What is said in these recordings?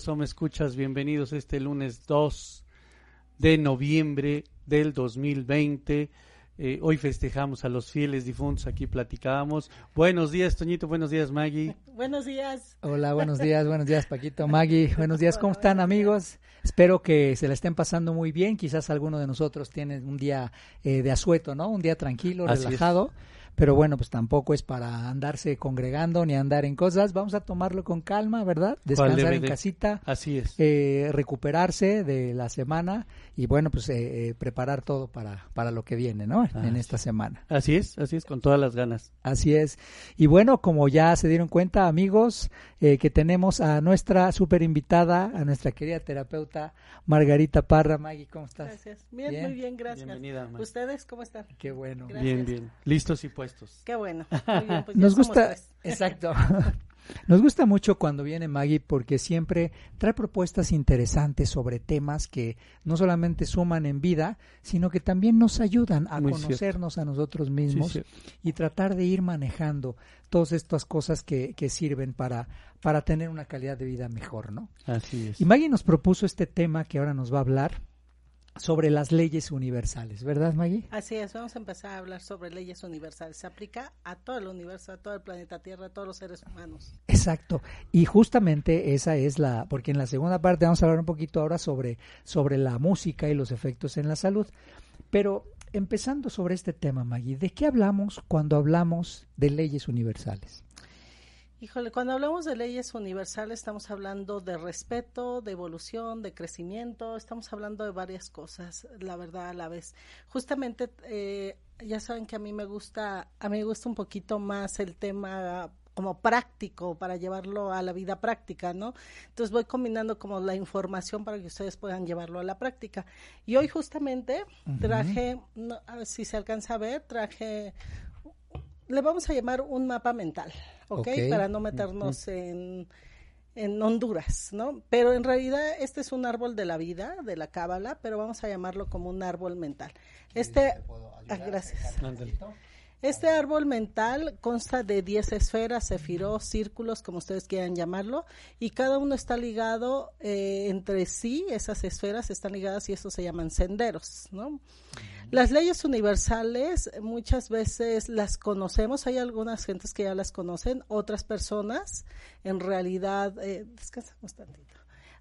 Queridos me escuchas, bienvenidos este lunes 2 de noviembre del 2020. Eh, hoy festejamos a los fieles difuntos, aquí platicábamos. Buenos días, Toñito, buenos días, Maggie. Buenos días. Hola, buenos días, buenos días, Paquito, Maggie. Buenos días, ¿cómo están, amigos? Espero que se la estén pasando muy bien. Quizás alguno de nosotros tiene un día eh, de asueto, ¿no? Un día tranquilo, relajado pero bueno, pues tampoco es para andarse congregando ni andar en cosas. Vamos a tomarlo con calma, ¿verdad? Descansar en casita. Así es. Eh, recuperarse de la semana y bueno, pues eh, eh, preparar todo para, para lo que viene, ¿no? en esta semana. Así es, así es, con todas las ganas. Así es. Y bueno, como ya se dieron cuenta, amigos, que tenemos a nuestra super invitada, a nuestra querida terapeuta Margarita Parra. Maggie, ¿cómo estás? Gracias. Bien, muy bien, gracias. Bienvenida. ¿Ustedes cómo están? Qué bueno. Bien, bien. Listos y pues Qué bueno. Pues Nos gusta, exacto. Nos gusta mucho cuando viene Maggie porque siempre trae propuestas interesantes sobre temas que no solamente suman en vida, sino que también nos ayudan a conocernos a nosotros mismos y tratar de ir manejando todas estas cosas que, que sirven para, para tener una calidad de vida mejor, ¿no? Así es. Y Maggie nos propuso este tema que ahora nos va a hablar, sobre las leyes universales, ¿verdad, Maggie? Así es, vamos a empezar a hablar sobre leyes universales. Se aplica a todo el universo, a todo el planeta Tierra, a todos los seres humanos. Exacto. Y justamente esa es la, porque en la segunda parte vamos a hablar un poquito ahora sobre, sobre la música y los efectos en la salud. Pero empezando sobre este tema, Maggie, ¿de qué hablamos cuando hablamos de leyes universales? Híjole, cuando hablamos de leyes universales estamos hablando de respeto, de evolución, de crecimiento, estamos hablando de varias cosas, la verdad a la vez. Justamente, eh, ya saben que a mí me gusta, a mí me gusta un poquito más el tema como práctico para llevarlo a la vida práctica, ¿no? Entonces voy combinando como la información para que ustedes puedan llevarlo a la práctica. Y hoy justamente traje, a ver si se alcanza a ver, traje le vamos a llamar un mapa mental, ¿ok? Para no meternos en, en Honduras, ¿no? Pero en realidad este es un árbol de la vida, de la cábala, pero vamos a llamarlo como un árbol mental. Este, ah, gracias. Este árbol mental consta de 10 esferas, sefiró, círculos, como ustedes quieran llamarlo, y cada uno está ligado eh, entre sí, esas esferas están ligadas y eso se llaman senderos, ¿no? Las leyes universales muchas veces las conocemos, hay algunas gentes que ya las conocen, otras personas en realidad, eh, descansamos tantito,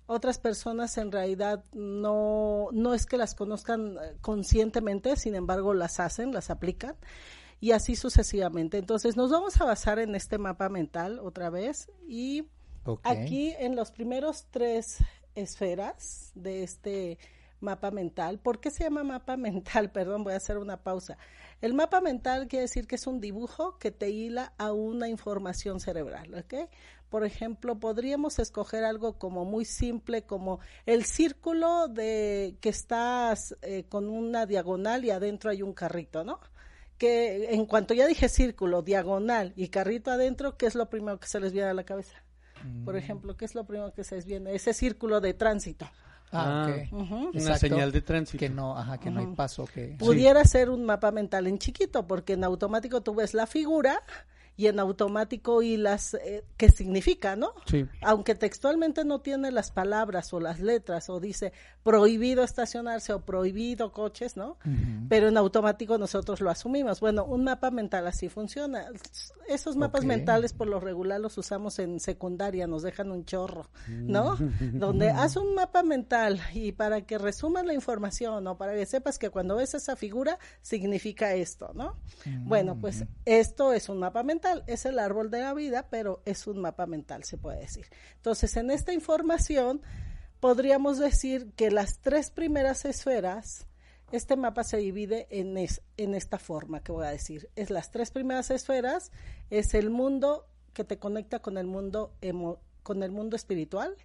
otras personas en realidad no, no es que las conozcan eh, conscientemente, sin embargo las hacen, las aplican y así sucesivamente. Entonces nos vamos a basar en este mapa mental otra vez y aquí en los primeros tres esferas de este mapa mental. ¿Por qué se llama mapa mental? Perdón, voy a hacer una pausa. El mapa mental quiere decir que es un dibujo que te hila a una información cerebral, ¿ok? Por ejemplo, podríamos escoger algo como muy simple, como el círculo de que estás eh, con una diagonal y adentro hay un carrito, ¿no? Que en cuanto ya dije círculo, diagonal y carrito adentro, ¿qué es lo primero que se les viene a la cabeza? Por mm. ejemplo, ¿qué es lo primero que se les viene? Ese círculo de tránsito. Ah, ah Una señal de tránsito. Que no, ajá, que no hay paso. Que... Pudiera ser un mapa mental en chiquito, porque en automático tú ves la figura y en automático y las eh, qué significa, ¿no? Sí. Aunque textualmente no tiene las palabras o las letras o dice prohibido estacionarse o prohibido coches, ¿no? Pero en automático nosotros lo asumimos. Bueno, un mapa mental así funciona. Esos mapas mentales por lo regular los usamos en secundaria, nos dejan un chorro, ¿no? Donde haz un mapa mental y para que resumas la información o para que sepas que cuando ves esa figura significa esto, ¿no? Bueno, pues esto es un mapa mental es el árbol de la vida, pero es un mapa mental, se puede decir. Entonces, en esta información podríamos decir que las tres primeras esferas este mapa se divide en, en esta forma que voy a decir. Es las tres primeras esferas, es el mundo que te conecta con el mundo con el mundo espiritual.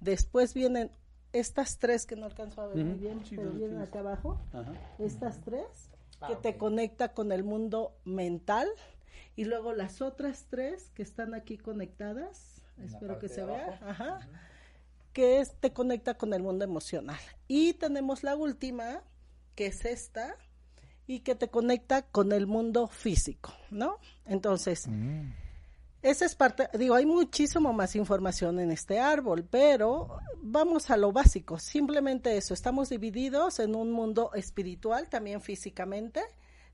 Después vienen estas tres que no alcanzo a ver muy bien, pero vienen acá abajo. Estas tres ah, que te conecta con el mundo mental y luego las otras tres que están aquí conectadas, espero que se vea, ajá, que te conecta con el mundo emocional. Y tenemos la última, que es esta, y que te conecta con el mundo físico, ¿no? Entonces, mm. esa es parte, digo, hay muchísimo más información en este árbol, pero vamos a lo básico, simplemente eso, estamos divididos en un mundo espiritual, también físicamente,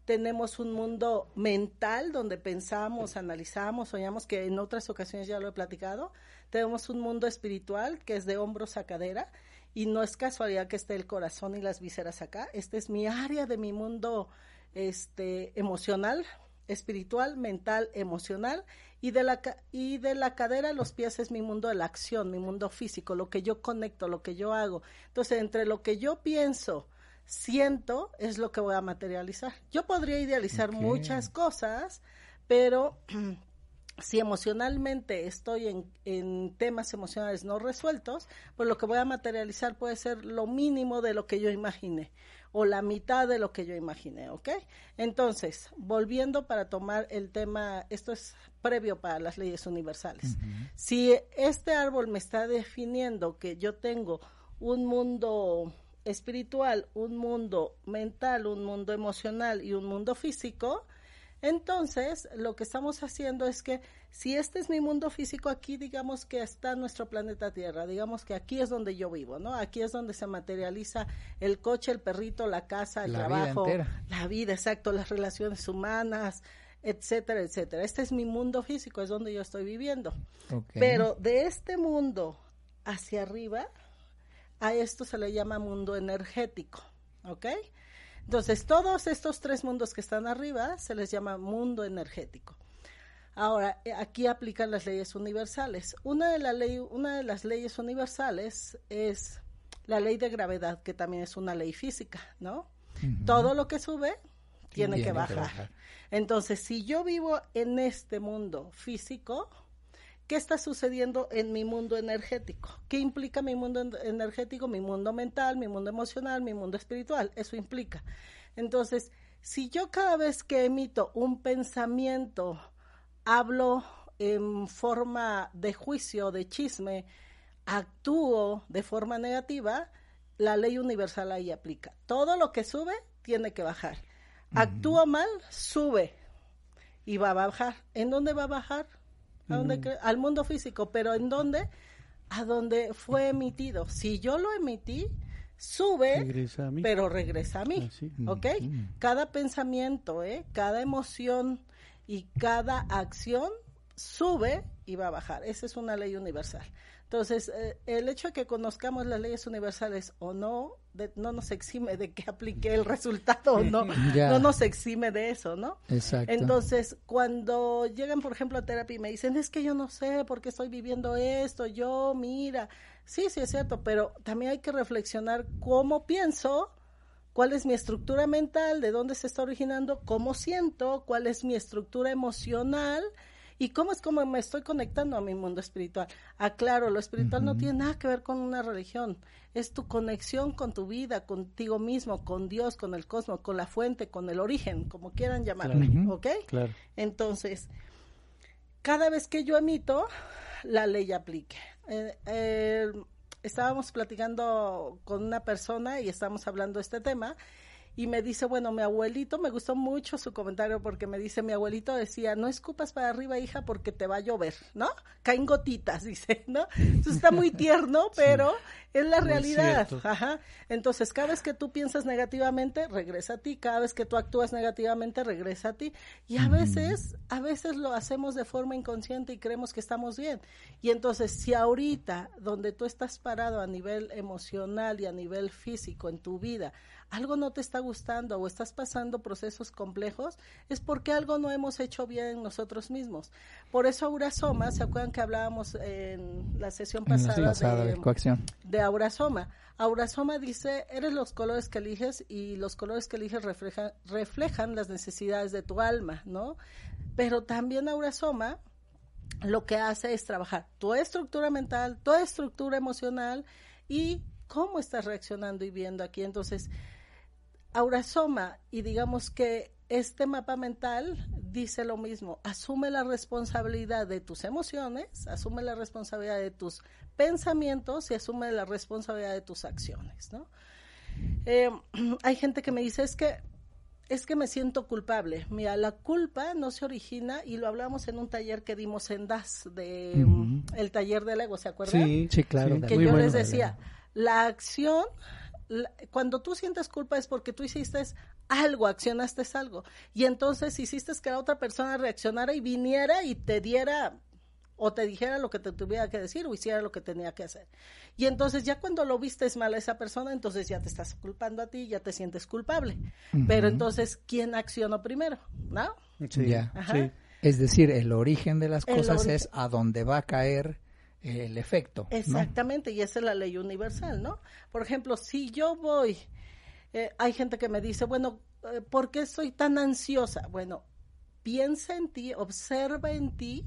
tenemos un mundo mental donde pensamos, analizamos, soñamos, que en otras ocasiones ya lo he platicado. Tenemos un mundo espiritual que es de hombros a cadera y no es casualidad que esté el corazón y las vísceras acá. Este es mi área de mi mundo este emocional, espiritual, mental, emocional y de la y de la cadera a los pies es mi mundo de la acción, mi mundo físico, lo que yo conecto, lo que yo hago. Entonces, entre lo que yo pienso, siento es lo que voy a materializar. Yo podría idealizar muchas cosas, pero si emocionalmente estoy en, en, temas emocionales no resueltos, pues lo que voy a materializar puede ser lo mínimo de lo que yo imaginé o la mitad de lo que yo imaginé, ¿ok? Entonces, volviendo para tomar el tema, esto es previo para las leyes universales. Si este árbol me está definiendo que yo tengo un mundo espiritual, un mundo mental, un mundo emocional y un mundo físico, entonces lo que estamos haciendo es que si este es mi mundo físico, aquí digamos que está nuestro planeta Tierra, digamos que aquí es donde yo vivo, ¿no? Aquí es donde se materializa el coche, el perrito, la casa, el trabajo, la vida, exacto, las relaciones humanas, etcétera, etcétera. Este es mi mundo físico, es donde yo estoy viviendo. Pero de este mundo hacia arriba, a esto se le llama mundo energético, ¿ok? Entonces, todos estos tres mundos que están arriba se les llama mundo energético. Ahora, eh, aquí aplican las leyes universales. Una de, la ley, una de las leyes universales es la ley de gravedad, que también es una ley física, ¿no? Todo lo que sube tiene, que, bajar. Entonces, si yo vivo en este mundo físico, ¿Qué está sucediendo en mi mundo energético? ¿Qué implica mi mundo energético, mi mundo mental, mi mundo emocional, mi mundo espiritual? Eso implica. Entonces, si yo cada vez que emito un pensamiento hablo en forma de juicio, de chisme, actúo de forma negativa, la ley universal ahí aplica. Todo lo que sube tiene que bajar. Actúo mal, sube y va a bajar. ¿En dónde va a bajar? Al mundo físico, pero ¿en dónde? A donde fue emitido. Si yo lo emití, sube, pero regresa a mí, ah, ¿ok? Cada pensamiento, ¿eh? cada emoción y cada acción sube y va a bajar. Esa es una ley universal. Entonces, eh, el hecho de que conozcamos las leyes universales o no, no nos exime de que aplique el resultado o no, no nos exime de eso, ¿no? Exacto. Entonces, cuando llegan, por ejemplo, a terapia y me dicen, es que yo no sé por qué estoy viviendo esto, yo, mira, sí, sí es cierto, pero también hay que reflexionar cómo pienso, cuál es mi estructura mental, de dónde se está originando, cómo siento, cuál es mi estructura emocional, ¿Y cómo es como me estoy conectando a mi mundo espiritual? Aclaro, ah, lo espiritual no tiene nada que ver con una religión. Es tu conexión con tu vida, contigo mismo, con Dios, con el cosmos, con la fuente, con el origen, como quieran llamarle. ¿Ok? Claro. Entonces, cada vez que yo emito, la ley aplique. Eh, eh, estábamos platicando con una persona y estábamos hablando de este tema y me dice, bueno, mi abuelito, me gustó mucho su comentario porque me dice, mi abuelito decía, no escupas para arriba, hija, porque te va a llover, ¿no? Caen gotitas, dice, ¿no? Eso está muy tierno, pero es la realidad. Ajá. Entonces, cada vez que tú piensas negativamente, regresa a ti, cada vez que tú actúas negativamente, regresa a ti. Y a veces, a veces lo hacemos de forma inconsciente y creemos que estamos bien. Y entonces, si ahorita, donde tú estás parado a nivel emocional y a nivel físico en tu vida, algo no te está gustando o estás pasando procesos complejos, es porque algo no hemos hecho bien nosotros mismos. Por eso Aurasoma, ¿se acuerdan que hablábamos en la sesión pasada, de, de, coacción? De Aurasoma. Aurasoma dice, eres los colores que eliges y los colores que eliges reflejan, reflejan las necesidades de tu alma, ¿no? Pero también Aurasoma lo que hace es trabajar tu estructura mental, tu estructura emocional y cómo estás reaccionando y viendo aquí. Entonces, Aurasoma y digamos que este mapa mental dice lo mismo, asume la responsabilidad de tus emociones, asume la responsabilidad de tus pensamientos y asume la responsabilidad de tus acciones, ¿no? Eh, hay gente que me dice, es que es que me siento culpable. Mira, la culpa no se origina y lo hablamos en un taller que dimos en DAS de el taller del ego, ¿se acuerdan? Sí, sí, claro. que yo les decía, la acción cuando tú sientes culpa es porque tú hiciste algo, accionaste algo. Y entonces hiciste que la otra persona reaccionara y viniera y te diera o te dijera lo que te tuviera que decir o hiciera lo que tenía que hacer. Y entonces ya cuando lo vistes mal a esa persona, entonces ya te estás culpando a ti, ya te sientes culpable. Pero entonces, ¿quién accionó primero? ¿No? Sí, Es decir, el origen de las cosas es a dónde va a caer el efecto. Exactamente, y esa es la ley universal, ¿no? Por ejemplo, si yo voy, eh, hay gente que me dice, bueno, eh, ¿por qué soy tan ansiosa? Bueno, piensa en ti, observa en ti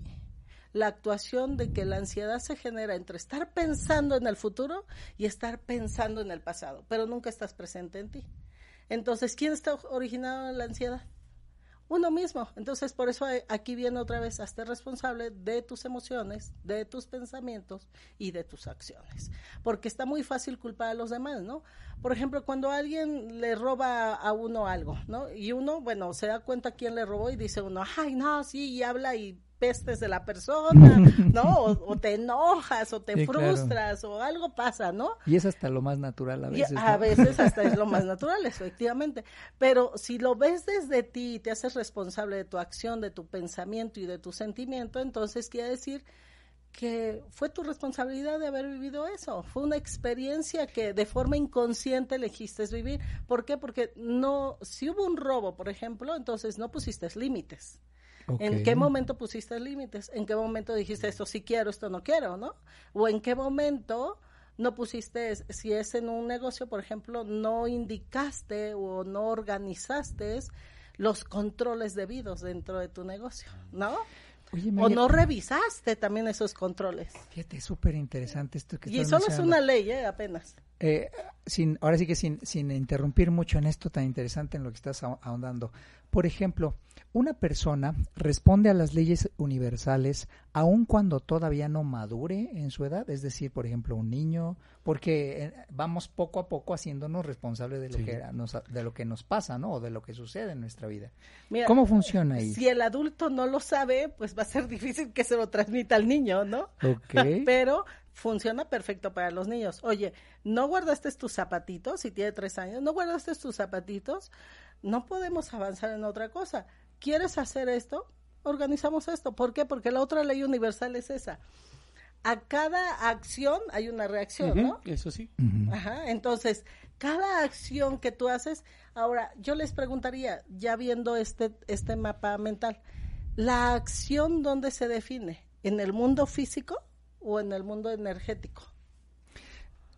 la actuación de que la ansiedad se genera entre estar pensando en el futuro y estar pensando en el pasado, pero nunca estás presente en ti. Entonces, ¿quién está originado la ansiedad? Uno mismo. Entonces, por eso aquí viene otra vez, hazte responsable de tus emociones, de tus pensamientos y de tus acciones. Porque está muy fácil culpar a los demás, ¿no? Por ejemplo, cuando alguien le roba a uno algo, ¿no? Y uno, bueno, se da cuenta quién le robó y dice uno, ay, no, sí, y habla y pestes de la persona, ¿no? O, te enojas o te frustras o algo pasa, ¿no? Y es hasta lo más natural a veces. A veces hasta es lo más natural, efectivamente. Pero si lo ves desde ti y te haces responsable de tu acción, de tu pensamiento y de tu sentimiento, entonces quiere decir que fue tu responsabilidad de haber vivido eso. Fue una experiencia que de forma inconsciente elegiste vivir. ¿Por qué? Porque no, si hubo un robo, por ejemplo, entonces no pusiste límites. ¿En qué momento pusiste límites? ¿En qué momento dijiste esto sí quiero, esto no quiero, no? ¿O en qué momento no pusiste, si es en un negocio, por ejemplo, no indicaste o no organizaste los controles debidos dentro de tu negocio, ¿no? o no revisaste también esos controles. Fíjate, es súper interesante esto que Y solo es una ley, ¿eh? apenas. Eh, sin, ahora sí que sin, sin interrumpir mucho en esto tan interesante en lo que estás ahondando. Por ejemplo, una persona responde a las leyes universales aun cuando todavía no madure en su edad, es decir, por ejemplo, un niño, porque eh, vamos poco a poco haciéndonos responsables de lo que nos, de lo que nos pasa, ¿no? O de lo que sucede en nuestra vida. ¿Cómo funciona ahí? Si el adulto no lo sabe, pues va a ser difícil que se lo transmita al niño, ¿no? Ok. Pero funciona perfecto para los niños. Oye, ¿no guardaste tus zapatitos? Si tiene tres años, ¿no guardaste tus zapatitos? No podemos avanzar en otra cosa. ¿quieres hacer esto? Organizamos esto. ¿Por qué? Porque la otra ley universal es esa. A cada acción hay una reacción, ¿no? Eso sí. Ajá. Entonces, cada acción que tú haces, ahora yo les preguntaría, ya viendo este, este mapa mental, ¿la acción dónde se define? ¿En el mundo físico o en el mundo energético?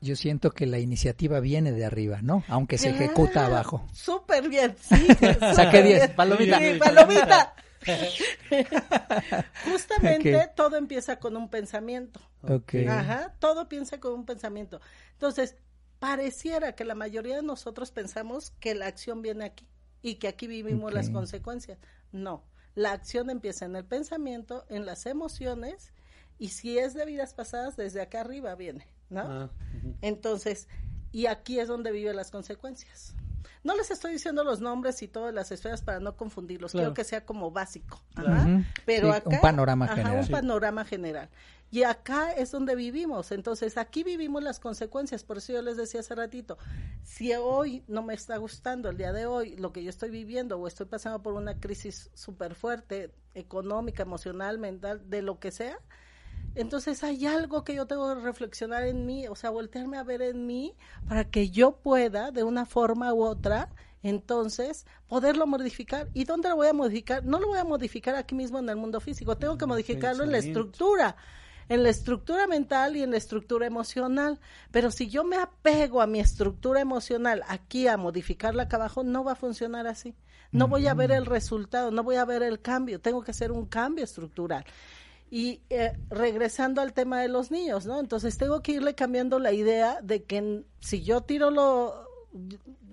yo siento que la iniciativa viene de arriba, ¿no? Aunque se ejecuta abajo. Súper bien, sí. Saqué 10, palomita. Sí, palomita. Justamente todo empieza con un pensamiento. Okay. Ajá, todo piensa con un pensamiento. Entonces, pareciera que la mayoría de nosotros pensamos que la acción viene aquí y que aquí vivimos las consecuencias. No, la acción empieza en el pensamiento, en las emociones y si es de vidas pasadas, desde acá arriba viene. ¿no? Ah, Entonces, y aquí es donde viven las consecuencias. No les estoy diciendo los nombres y todas las esferas para no confundirlos, quiero que sea como básico. Pero acá, un panorama general. Un panorama general. Y acá es donde vivimos. Entonces, aquí vivimos las consecuencias. Por eso yo les decía hace ratito, si hoy no me está gustando, el día de hoy, lo que yo estoy viviendo o estoy pasando por una crisis súper fuerte, económica, emocional, mental, de lo que sea, Entonces hay algo que yo tengo que reflexionar en mí, o sea, voltearme a ver en mí para que yo pueda, de una forma u otra, entonces poderlo modificar. ¿Y dónde lo voy a modificar? No lo voy a modificar aquí mismo en el mundo físico, tengo que modificarlo en la estructura en la estructura mental y en la estructura emocional. Pero si yo me apego a mi estructura emocional aquí a modificarla acá abajo, no va a funcionar así. No voy a ver el resultado, no voy a ver el cambio. Tengo que hacer un cambio estructural. Y eh, regresando al tema de los niños, ¿no? Entonces tengo que irle cambiando la idea de que si yo tiro lo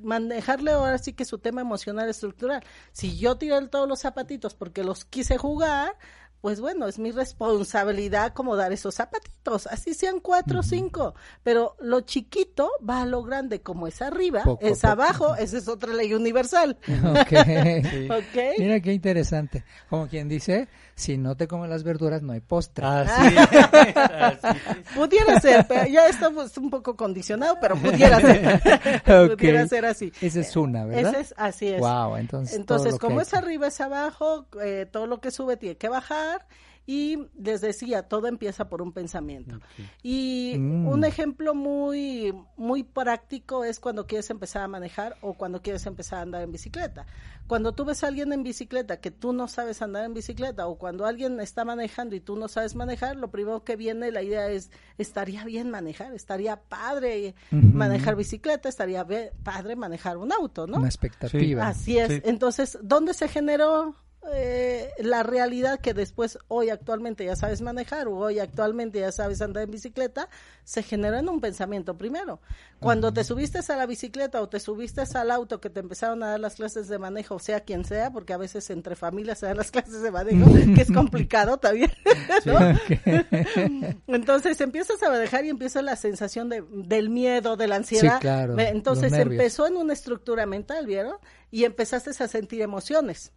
manejarle ahora sí que su tema emocional estructural. Si yo tiro todos los zapatitos porque los quise jugar, pues bueno, es mi responsabilidad acomodar esos zapatitos, así sean cuatro o cinco, pero lo chiquito va a lo grande, como es arriba, es abajo, esa es otra ley universal. Okay. Mira qué interesante. Como quien dice, si no te comen las verduras no hay postre. Así, Pudiera ser, pero ya estamos un poco condicionado, pero pudiera ser. pudiera ser así. Esa es una, ¿verdad? Esa es, así es. Wow, entonces. Entonces, como es arriba es abajo, eh, todo lo que sube tiene que bajar y les decía, todo empieza por un pensamiento. Y mm. un ejemplo muy, muy práctico es cuando quieres empezar a manejar o cuando quieres empezar a andar en bicicleta. Cuando tú ves a alguien en bicicleta que tú no sabes andar en bicicleta o cuando alguien está manejando y tú no sabes manejar, lo primero que viene la idea es, estaría bien manejar, estaría padre manejar bicicleta, estaría padre manejar un auto, ¿no? Una expectativa. Así es. Entonces, ¿dónde se generó eh, la realidad que después hoy actualmente ya sabes manejar o hoy actualmente ya sabes andar en bicicleta, se genera en un pensamiento primero. Cuando te subiste a la bicicleta o te subiste al auto que te empezaron a dar las clases de manejo, sea quien sea, porque a veces entre familias se dan las clases de manejo, que es complicado también. Entonces empiezas a manejar y empieza la sensación de, del miedo, de la ansiedad. Entonces empezó en una estructura mental, ¿vieron? Y empezaste a sentir emociones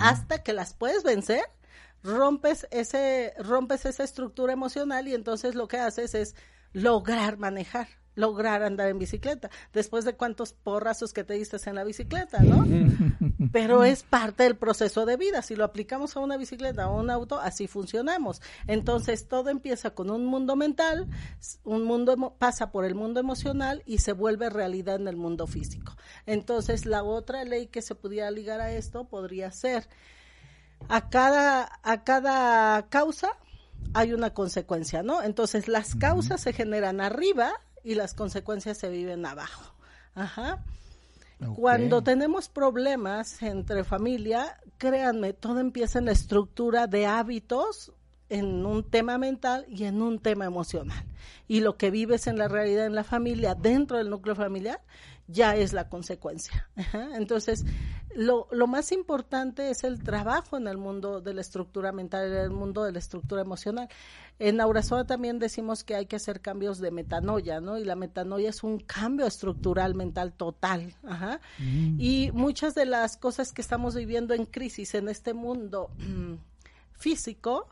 hasta que las puedes vencer, rompes ese, rompes esa estructura emocional y entonces lo que haces es lograr manejar lograr andar en bicicleta, después de cuántos porrazos que te diste en la bicicleta, ¿no? Pero es parte del proceso de vida. Si lo aplicamos a una bicicleta o a un auto, así funcionamos. Entonces, todo empieza con un mundo mental, un mundo pasa por el mundo emocional y se vuelve realidad en el mundo físico. Entonces, la otra ley que se pudiera ligar a esto podría ser a cada a cada causa hay una consecuencia, ¿no? Entonces, las causas se generan arriba y las consecuencias se viven abajo. Ajá. Cuando tenemos problemas entre familia, créanme, todo empieza en la estructura de hábitos en un tema mental y en un tema emocional. Y lo que vives en la realidad en la familia, dentro del núcleo familiar, ya es la consecuencia. Entonces, lo, lo, más importante es el trabajo en el mundo de la estructura mental, en el mundo de la estructura emocional. En Aurazoa también decimos que hay que hacer cambios de metanoia, ¿no? Y la metanoia es un cambio estructural mental total. Mm. Y muchas de las cosas que estamos viviendo en crisis en este mundo físico,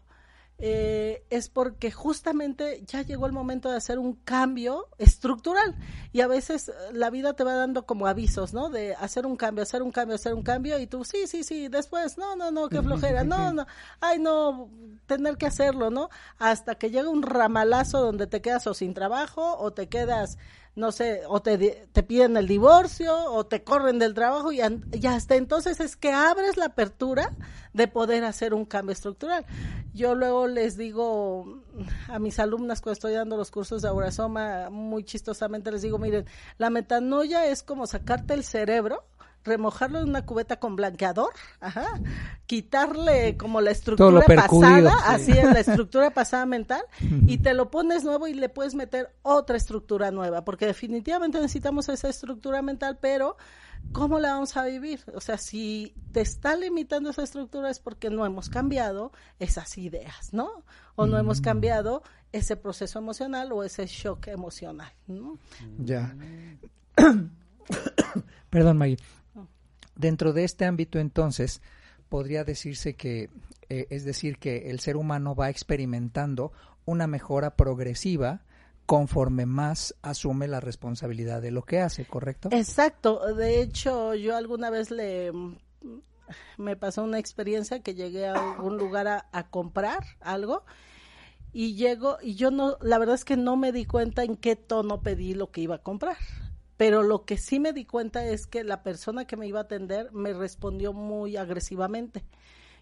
eh, es porque justamente ya llegó el momento de hacer un cambio estructural y a veces eh, la vida te va dando como avisos, ¿no? De hacer un cambio, hacer un cambio, hacer un cambio y tú, sí, sí, sí, después, no, no, no, qué flojera, no, no, ay, no, tener que hacerlo, ¿no? Hasta que llega un ramalazo donde te quedas o sin trabajo o te quedas no sé, o te, te piden el divorcio o te corren del trabajo y, ya hasta entonces es que abres la apertura de poder hacer un cambio estructural. Yo luego les digo a mis alumnas cuando estoy dando los cursos de Aurasoma, muy chistosamente les digo, miren, la metanoia es como sacarte el cerebro remojarlo en una cubeta con blanqueador, ajá, quitarle como la estructura pasada, así es la estructura pasada mental, y te lo pones nuevo y le puedes meter otra estructura nueva, porque definitivamente necesitamos esa estructura mental, pero ¿cómo la vamos a vivir? O sea, si te está limitando esa estructura es porque no hemos cambiado esas ideas, ¿no? O no hemos cambiado ese proceso emocional o ese shock emocional, ¿no? Ya. Perdón, Maggie. Dentro de este ámbito, entonces, podría decirse que, eh, es decir, que el ser humano va experimentando una mejora progresiva conforme más asume la responsabilidad de lo que hace, ¿correcto? Exacto. De hecho, yo alguna vez le me pasó una experiencia que llegué a un lugar a, a comprar algo y llego y yo no, la verdad es que no me di cuenta en qué tono pedí lo que iba a comprar. Pero lo que sí me di cuenta es que la persona que me iba a atender me respondió muy agresivamente.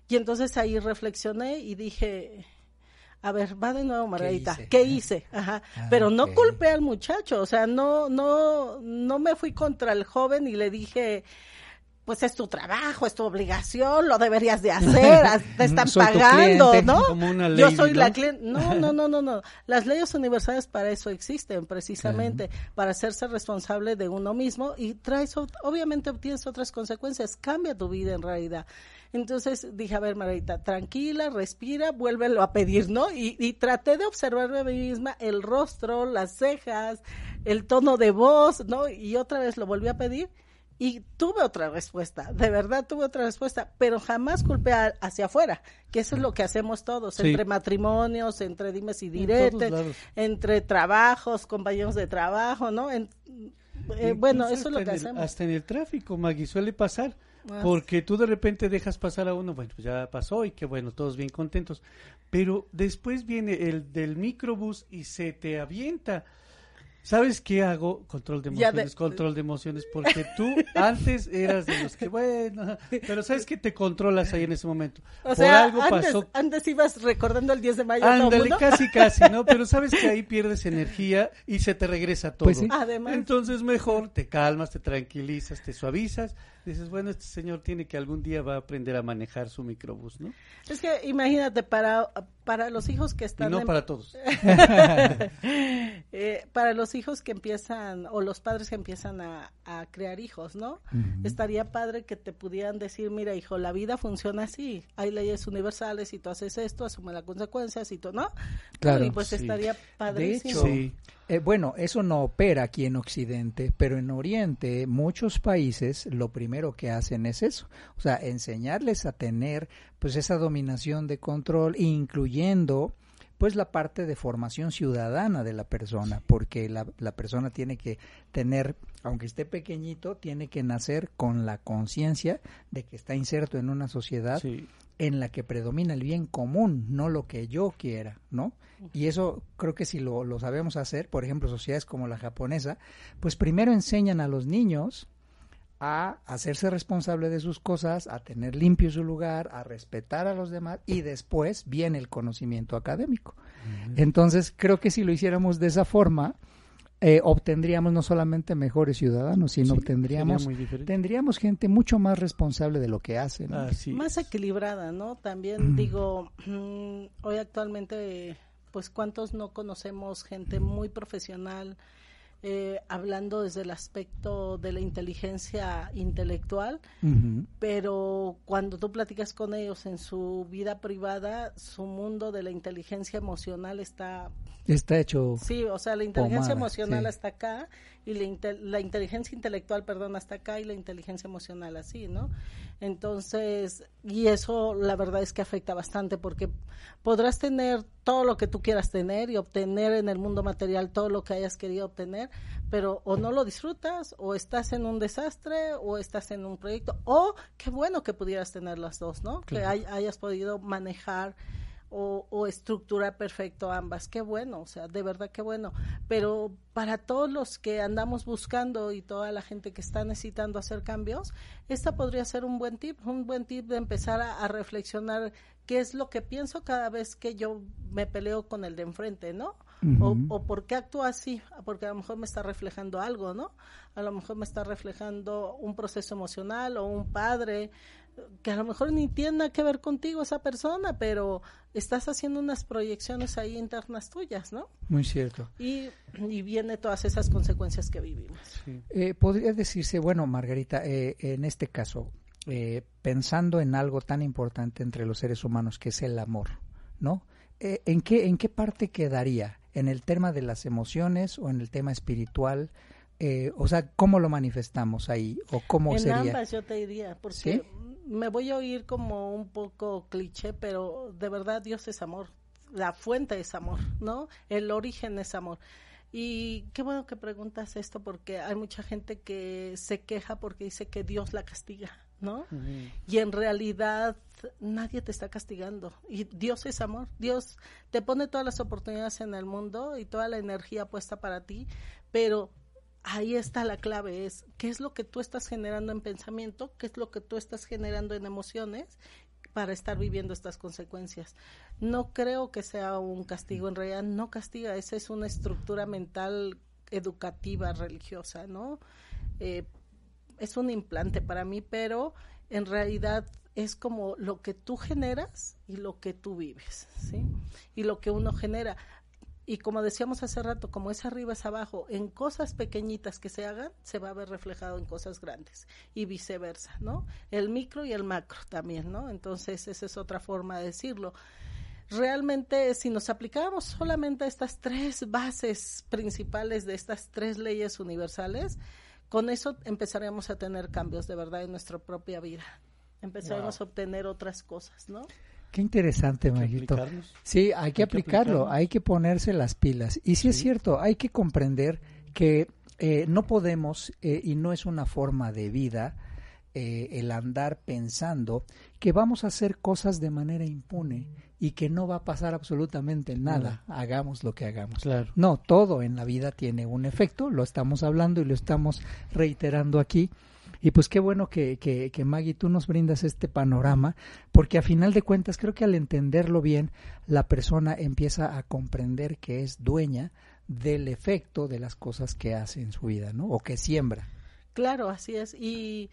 Y entonces ahí reflexioné y dije, a ver, va de nuevo Margarita, ¿qué hice? Ajá. Ah, Pero no culpé al muchacho, o sea, no, no, no me fui contra el joven y le dije, pues es tu trabajo, es tu obligación, lo deberías de hacer, te están pagando, ¿no? Yo soy la cliente. No, no, no, no, no. Las leyes universales para eso existen, precisamente, para hacerse responsable de uno mismo y traes, obviamente tienes otras consecuencias, cambia tu vida en realidad. Entonces dije, a ver, Margarita, tranquila, respira, vuélvelo a pedir, ¿no? Y, y traté de observarme a mí misma el rostro, las cejas, el tono de voz, ¿no? Y otra vez lo volví a pedir y tuve otra respuesta, de verdad tuve otra respuesta, pero jamás culpé hacia afuera, que eso es lo que hacemos todos, entre matrimonios, entre dimes y diretes, entre trabajos, compañeros de trabajo, ¿no? En, eh, bueno, eso es lo que hacemos. Hasta en el tráfico, Maggie, suele pasar, ah. porque tú de repente dejas pasar a uno, bueno, pues ya pasó y qué bueno, todos bien contentos, pero después viene el del microbús y se te avienta ¿Sabes qué hago? Control de emociones, control de emociones, porque tú antes eras de los que, bueno, pero ¿sabes que te controlas ahí en ese momento? O sea, algo antes, pasó. Antes ibas recordando el 10 de mayo. Ándale, casi, casi, ¿no? Pero sabes que ahí pierdes energía y se te regresa todo. Pues sí. Además. Entonces mejor te calmas, te tranquilizas, te suavizas dices, bueno, este señor tiene que algún día va a aprender a manejar su microbús, ¿no? Es que imagínate, para, para los hijos que están... Y no para todos. eh, para los hijos que empiezan, o los padres que empiezan a, a crear hijos, ¿no? Estaría padre que te pudieran decir, mira, hijo, la vida funciona así, hay leyes universales y tú haces esto, asume las consecuencias y tú, ¿no? Claro. Y pues estaría padrísimo. De hecho, eh, bueno, eso no opera aquí en Occidente, pero en Oriente muchos países lo primero que hacen es eso, o sea, enseñarles a tener pues esa dominación de control, incluyendo pues la parte de formación ciudadana de la persona, porque la, la persona tiene que tener, aunque esté pequeñito, tiene que nacer con la conciencia de que está inserto en una sociedad en la que predomina el bien común, no lo que yo quiera, ¿no? Y eso creo que si lo, lo sabemos hacer, por ejemplo, sociedades como la japonesa, pues primero enseñan a los niños a hacerse responsable de sus cosas, a tener limpio su lugar, a respetar a los demás y después viene el conocimiento académico. Entonces, creo que si lo hiciéramos de esa forma, eh, obtendríamos no solamente mejores ciudadanos, sino obtendríamos tendríamos gente mucho más responsable de lo que hacen. Más equilibrada, ¿no? También digo, mm, hoy actualmente, pues cuántos no conocemos gente muy profesional, eh, hablando desde el aspecto de la inteligencia intelectual, pero cuando tú platicas con ellos en su vida privada, su mundo de la inteligencia emocional está... Está hecho... Sí, o sea, la inteligencia emocional está acá y la, la inteligencia intelectual, perdón, hasta acá y la inteligencia emocional así, ¿no? Entonces, y eso la verdad es que afecta bastante porque podrás tener todo lo que tú quieras tener y obtener en el mundo material todo lo que hayas querido obtener, pero o no lo disfrutas o estás en un desastre o estás en un proyecto o qué bueno que pudieras tener las dos, ¿no? Que hayas podido manejar o, o estructurar perfecto ambas. Qué bueno, o sea, de verdad qué bueno. Pero para todos los que andamos buscando y toda la gente que está necesitando hacer cambios, esta podría ser un buen tip, un buen tip de empezar a, reflexionar qué es lo que pienso cada vez que yo me peleo con el de enfrente, ¿no? o, o, por qué actúo así, porque a lo mejor me está reflejando algo, ¿no? A lo mejor me está reflejando un proceso emocional o un padre que a lo mejor ni tiene nada que ver contigo esa persona, pero estás haciendo unas proyecciones ahí internas tuyas, ¿no? Muy cierto. Y, y viene todas esas consecuencias que vivimos. Eh, podría decirse, bueno, Margarita, eh, en este caso, eh, pensando en algo tan importante entre los seres humanos que es el amor, ¿no? ¿en, qué, ¿En qué parte quedaría? ¿En el tema de las emociones o en el tema espiritual? o sea, ¿cómo lo manifestamos ahí? ¿O cómo en sería? ambas yo te diría, porque me voy a oír como un poco cliché, pero de verdad Dios es amor. La fuente es amor, ¿no? El origen es amor. Y qué bueno que preguntas esto porque hay mucha gente que se queja porque dice que Dios la castiga. ¿no? Y en realidad nadie te está castigando y Dios es amor. Dios te pone todas las oportunidades en el mundo y toda la energía puesta para ti, pero ahí está la clave, es qué es lo que tú estás generando en pensamiento, qué es lo que tú estás generando en emociones para estar viviendo estas consecuencias. No creo que sea un castigo, en realidad no castiga, esa es una estructura mental educativa, religiosa, ¿no? Eh, es un implante para mí, pero en realidad es como lo que tú generas y lo que tú vives, ¿sí? Y lo que uno genera. Y como decíamos hace rato, como es arriba es abajo, en cosas pequeñitas que se hagan, se va a ver reflejado en cosas grandes y viceversa, ¿no? El micro y el macro también, ¿no? Entonces, esa es otra forma de decirlo. Realmente, si nos aplicáramos solamente a estas tres bases principales de estas tres leyes universales, con eso empezaríamos a tener cambios de verdad en nuestra propia vida. Empezaremos a obtener otras cosas, ¿no? Qué interesante, Maguito. Sí, hay que aplicarlo, hay que ponerse las pilas. Y sí, es cierto, hay que comprender que eh, no podemos, eh, y no es una forma de vida, eh, el andar pensando que vamos a hacer cosas de manera impune y que no va a pasar absolutamente nada, hagamos lo que hagamos. Claro. No, todo en la vida tiene un efecto, lo estamos hablando y lo estamos reiterando aquí y pues qué bueno que, que, que, Maggie, tú nos brindas este panorama, porque a final de cuentas creo que al entenderlo bien, la persona empieza a comprender que es dueña del efecto de las cosas que hace en su vida, ¿no? O que siembra. Claro, así es. Y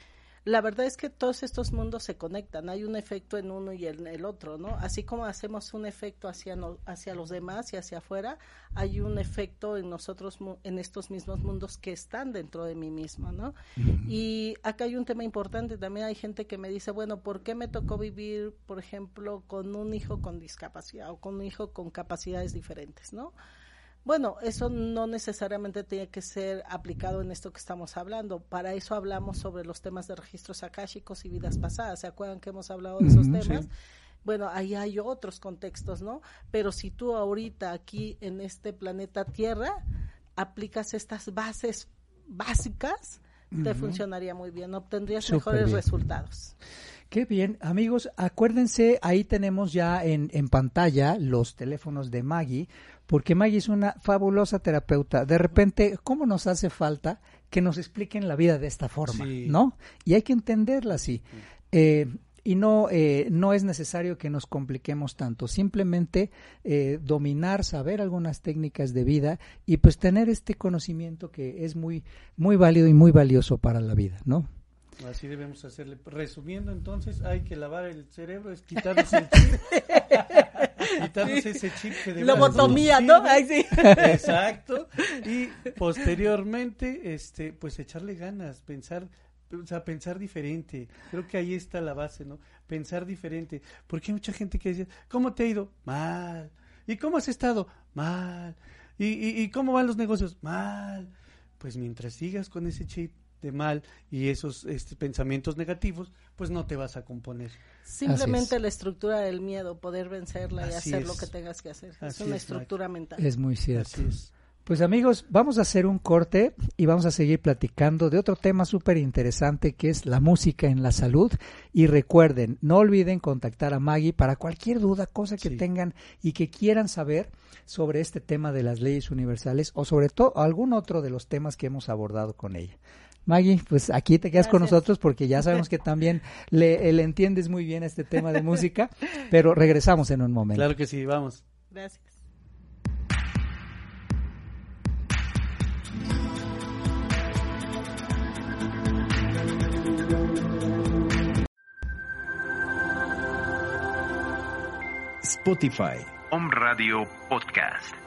la verdad es que todos estos mundos se conectan, hay un efecto en uno y en el otro, ¿no? Así como hacemos un efecto hacia, hacia los demás y hacia afuera, hay un efecto en nosotros, en estos mismos mundos que están dentro de mí mismo, ¿no? Y acá hay un tema importante, también hay gente que me dice, bueno, ¿por qué me tocó vivir, por ejemplo, con un hijo con discapacidad o con un hijo con capacidades diferentes, ¿no? Bueno, eso no necesariamente tiene que ser aplicado en esto que estamos hablando. Para eso hablamos sobre los temas de registros akáshicos y vidas pasadas. ¿Se acuerdan que hemos hablado de esos temas? Bueno, ahí hay otros contextos, ¿no? Pero si tú ahorita aquí en este planeta Tierra aplicas estas bases básicas, te funcionaría muy bien, obtendrías mejores resultados. Qué bien, amigos, acuérdense, ahí tenemos ya en, en pantalla los teléfonos de Maggie porque Maggie es una fabulosa terapeuta. De repente, ¿cómo nos hace falta que nos expliquen la vida de esta forma? ¿No? Y hay que entenderla así. Eh, y no, eh, no es necesario que nos compliquemos tanto, simplemente eh, dominar, saber algunas técnicas de vida y pues tener este conocimiento que es muy, muy válido y muy valioso para la vida, ¿no? Así debemos hacerle. Resumiendo, entonces, hay que lavar el cerebro, es quitarnos el chip. quitarnos ese chip que Lobotomía, ¿no? sí. Exacto. Y posteriormente, este, pues echarle ganas, pensar, o sea, pensar diferente. Creo que ahí está la base, ¿no? Pensar diferente. Porque hay mucha gente que dice, ¿cómo te ha ido? Mal. ¿Y cómo has estado? Mal. ¿Y, y, y cómo van los negocios? Mal. Pues mientras sigas con ese chip de mal y esos este, pensamientos negativos, pues no te vas a componer. Simplemente la estructura del miedo, poder vencerla y hacer lo que tengas que hacer. es una estructura mental. Es muy cierto. Pues amigos, vamos a hacer un corte y vamos a seguir platicando de otro tema súper interesante que es la música en la salud. Y recuerden, no olviden contactar a Maggie para cualquier duda, cosa que tengan y que quieran saber sobre este tema de las leyes universales o sobre todo algún otro de los temas que hemos abordado con ella. Maggie, pues aquí te quedas con nosotros porque ya sabemos que también le, le entiendes muy bien este tema de música, pero regresamos en un momento. Claro que sí, vamos. Gracias. Spotify. Home Radio Podcast.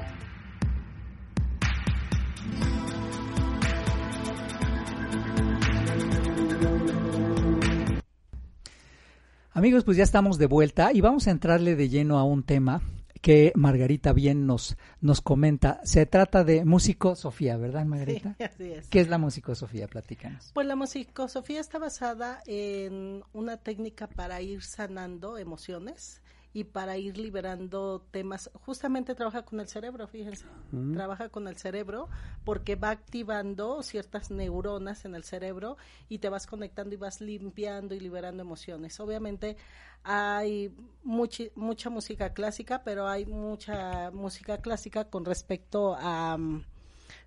Amigos, pues ya estamos de vuelta y vamos a entrarle de lleno a un tema que Margarita bien nos, nos comenta. Se trata de musicosofía, ¿verdad, Margarita? Sí, así es. ¿Qué es la musicosofía? Platícanos. Pues la musicosofía está basada en una técnica para ir sanando emociones y para ir liberando temas. Justamente trabaja con el cerebro, fíjense. Mm. Trabaja con el cerebro porque va activando ciertas neuronas en el cerebro y te vas conectando y vas limpiando y liberando emociones. Obviamente hay mucha, mucha música clásica, pero hay mucha música clásica con respecto a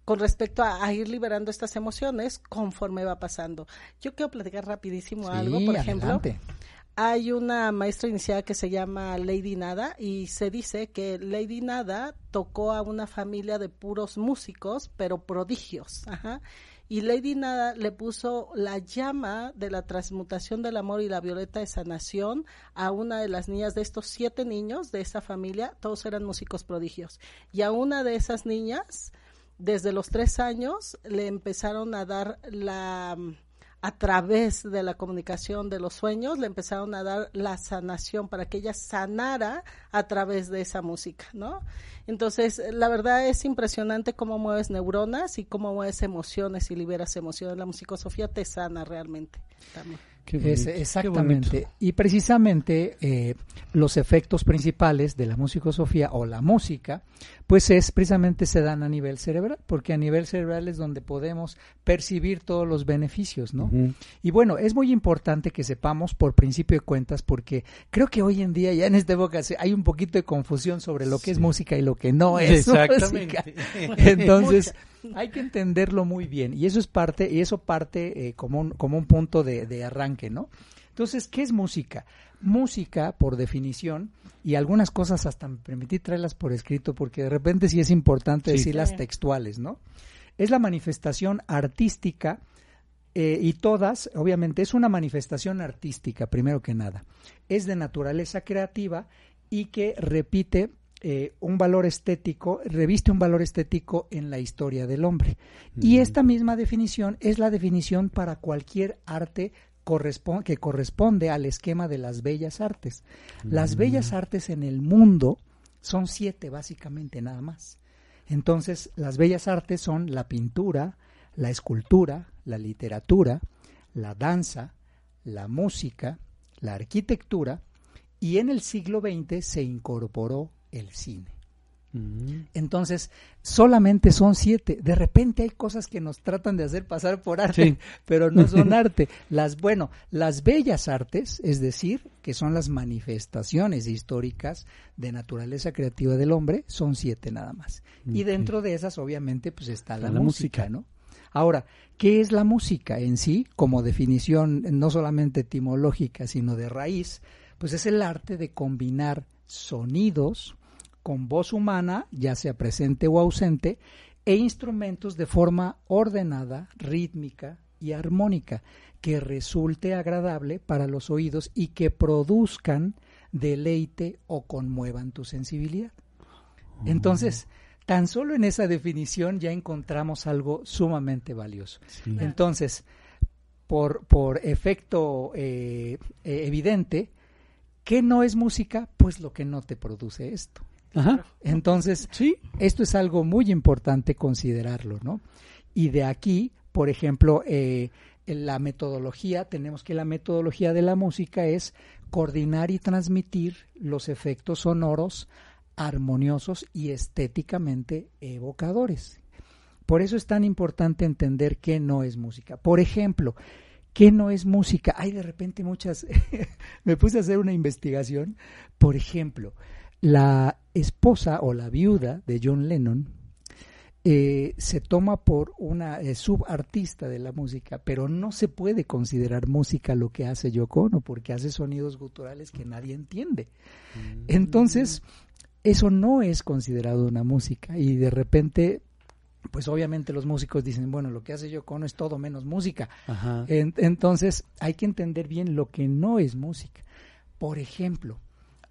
con respecto a, ir liberando estas emociones conforme va pasando. Yo quiero platicar rapidísimo algo, por ejemplo. Hay una maestra iniciada que se llama Lady Nada y se dice que Lady Nada tocó a una familia de puros músicos, pero prodigios. Ajá y Lady Nada le puso la llama de la transmutación del amor y la violeta de sanación a una de las niñas de estos siete niños de esa familia, todos eran músicos prodigios. Y a una de esas niñas, desde los tres años, le empezaron a dar la a través de la comunicación de los sueños, le empezaron a dar la sanación para que ella sanara a través de esa música, ¿no? Entonces, la verdad es impresionante cómo mueves neuronas y cómo mueves emociones y liberas emociones. La musicosofía te sana realmente. También exactamente. Y precisamente eh, los efectos principales de la musicosofía o la música, pues es precisamente se dan a nivel cerebral, porque a nivel cerebral es donde podemos percibir todos los beneficios, ¿no? Y bueno, es muy importante que sepamos por principio de cuentas, porque creo que hoy en día ya en esta época hay un poquito de confusión sobre lo que es música y lo que no es música. Entonces, hay que entenderlo muy bien y eso es parte y eso parte eh, como, un, como un punto de, arranque, ¿no? Entonces, ¿qué es música? Música, por definición, y algunas cosas hasta me permití traerlas por escrito porque de repente sí es importante decirlas textuales, ¿no? Es la manifestación artística eh, y todas, obviamente, es una manifestación artística, primero que nada. Es de naturaleza creativa y que repite eh, un valor estético, reviste un valor estético en la historia del hombre. Y esta misma definición es la definición para cualquier arte que corresponde al esquema de las bellas artes. Las bellas artes en el mundo son siete básicamente nada más. Entonces, las bellas artes son la pintura, la escultura, la literatura, la danza, la música, la arquitectura, y en el siglo XX se incorporó el cine. Entonces, solamente son siete. De repente hay cosas que nos tratan de hacer pasar por arte, pero no son arte. Las, bueno, las bellas artes, es decir, que son las manifestaciones históricas de naturaleza creativa del hombre, son siete nada más. Y dentro de esas, obviamente, pues está la, música, ¿no? Ahora, ¿qué es la música en sí? Como definición no solamente etimológica, sino de raíz, pues es el arte de combinar sonidos, con voz humana, ya sea presente o ausente, e instrumentos de forma ordenada, rítmica y armónica, que resulte agradable para los oídos y que produzcan deleite o conmuevan tu sensibilidad. Oh. Entonces, tan solo en esa definición ya encontramos algo sumamente valioso. Entonces, por, por efecto eh, eh, evidente, ¿qué no es música? Pues lo que no te produce esto. Ajá. Entonces, sí. esto es algo muy importante considerarlo, ¿no? Y de aquí, por ejemplo, eh, la metodología, tenemos que la metodología de la música es coordinar y transmitir los efectos sonoros armoniosos y estéticamente evocadores. Por eso es tan importante entender qué no es música. Por ejemplo, ¿qué no es música? Hay de repente muchas, me puse a hacer una investigación. Por ejemplo, la esposa o la viuda de John Lennon eh, se toma por una eh, subartista de la música, pero no se puede considerar música lo que hace Yoko Ono, porque hace sonidos guturales que nadie entiende. Mm. Entonces, eso no es considerado una música y de repente pues obviamente los músicos dicen, bueno, lo que hace Yoko Ono es todo menos música. entonces hay que entender bien lo que no es música. Por ejemplo,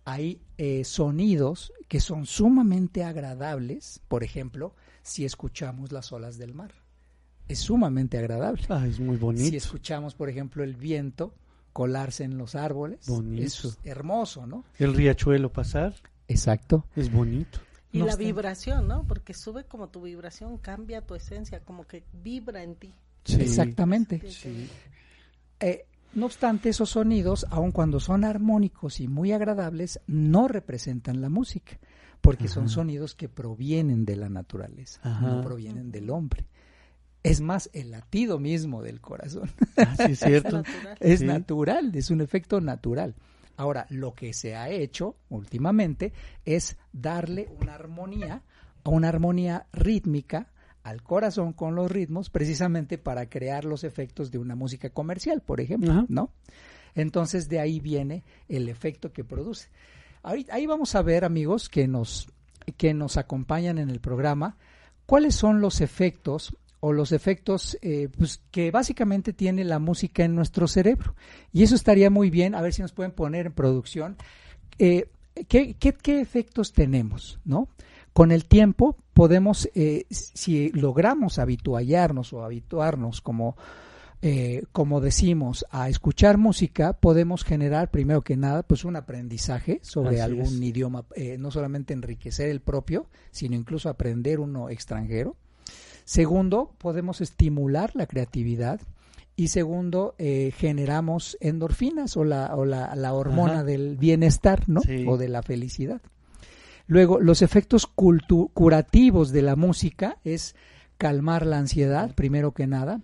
hay eh, sonidos que son sumamente agradables, por ejemplo, si escuchamos las olas del mar. Es sumamente agradable. Ah, es muy bonito. Si escuchamos, por ejemplo, el viento colarse en los árboles, es hermoso, ¿no? El riachuelo pasar. Exacto. Es bonito. Y la vibración, ¿no? Porque sube como tu vibración, cambia tu esencia, como que vibra en ti. Exactamente. Eh, no obstante, esos sonidos, aun cuando son armónicos y muy agradables, no representan la música, porque son sonidos que provienen de la naturaleza, no provienen del hombre. Es más, el latido mismo del corazón. Ah, es cierto. es natural, es un efecto natural. Ahora, lo que se ha hecho últimamente es darle una armonía, una armonía rítmica al corazón con los ritmos, precisamente para crear los efectos de una música comercial, por ejemplo, ¿no? Entonces de ahí viene el efecto que produce. Ahí, ahí vamos a ver, amigos, que nos, que nos acompañan en el programa, cuáles son los efectos o los efectos eh, pues, que básicamente tiene la música en nuestro cerebro. Y eso estaría muy bien, a ver si nos pueden poner en producción. Eh, ¿qué, qué, efectos tenemos? ¿no? Con el tiempo podemos, eh, si logramos habituallarnos o habituarnos como, como decimos, a escuchar música, podemos generar, primero que nada, pues un aprendizaje sobre algún idioma, no solamente enriquecer el propio, sino incluso aprender uno extranjero. Segundo, podemos estimular la creatividad. Y segundo, eh, generamos endorfinas o la, o la, hormona del bienestar, ¿no? O de la felicidad. Luego, los efectos curativos de la música es calmar la ansiedad, primero que nada,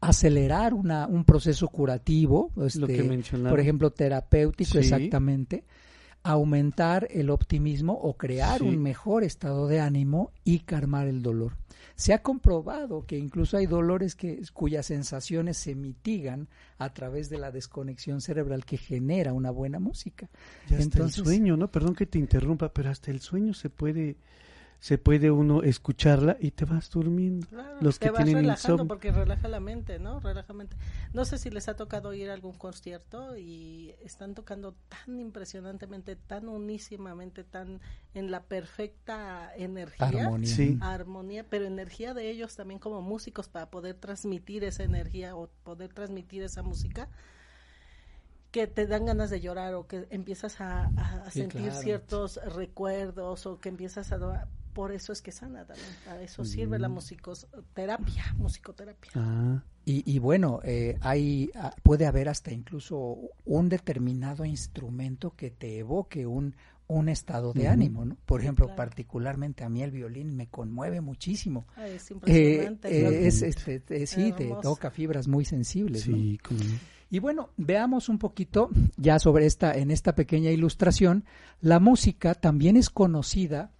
acelerar una, un proceso curativo, este, por ejemplo, terapéutico, exactamente, aumentar el optimismo o crear un mejor estado de ánimo y calmar el dolor. Se ha comprobado que incluso hay dolores que, cuyas sensaciones se mitigan a través de la desconexión cerebral que genera una buena música. Ya hasta el sueño, ¿no? Perdón que te interrumpa, pero hasta el sueño se puede se puede uno escucharla y te vas durmiendo. Los que vas tienen relajando porque relaja la mente, ¿no? Relaja mente. No sé si les ha tocado ir a algún concierto y están tocando tan impresionantemente, tan unísimamente, tan en la perfecta energía, armonía, armonía pero energía de ellos también como músicos para poder transmitir esa energía o poder transmitir esa música que te dan ganas de llorar o que empiezas a, sentir ciertos recuerdos o que empiezas a por eso es que sana también, para eso sirve la musicoterapia, musicoterapia. Ah. Y, bueno, eh, hay, ah, puede haber hasta incluso un determinado instrumento que te evoque un, un estado de ánimo, ¿no? Por ejemplo, particularmente a mí el violín me conmueve muchísimo. es impresionante. Eh, es, este, sí, te toca fibras muy sensibles. Sí, y bueno, veamos un poquito ya sobre esta, en esta pequeña ilustración, la música también es conocida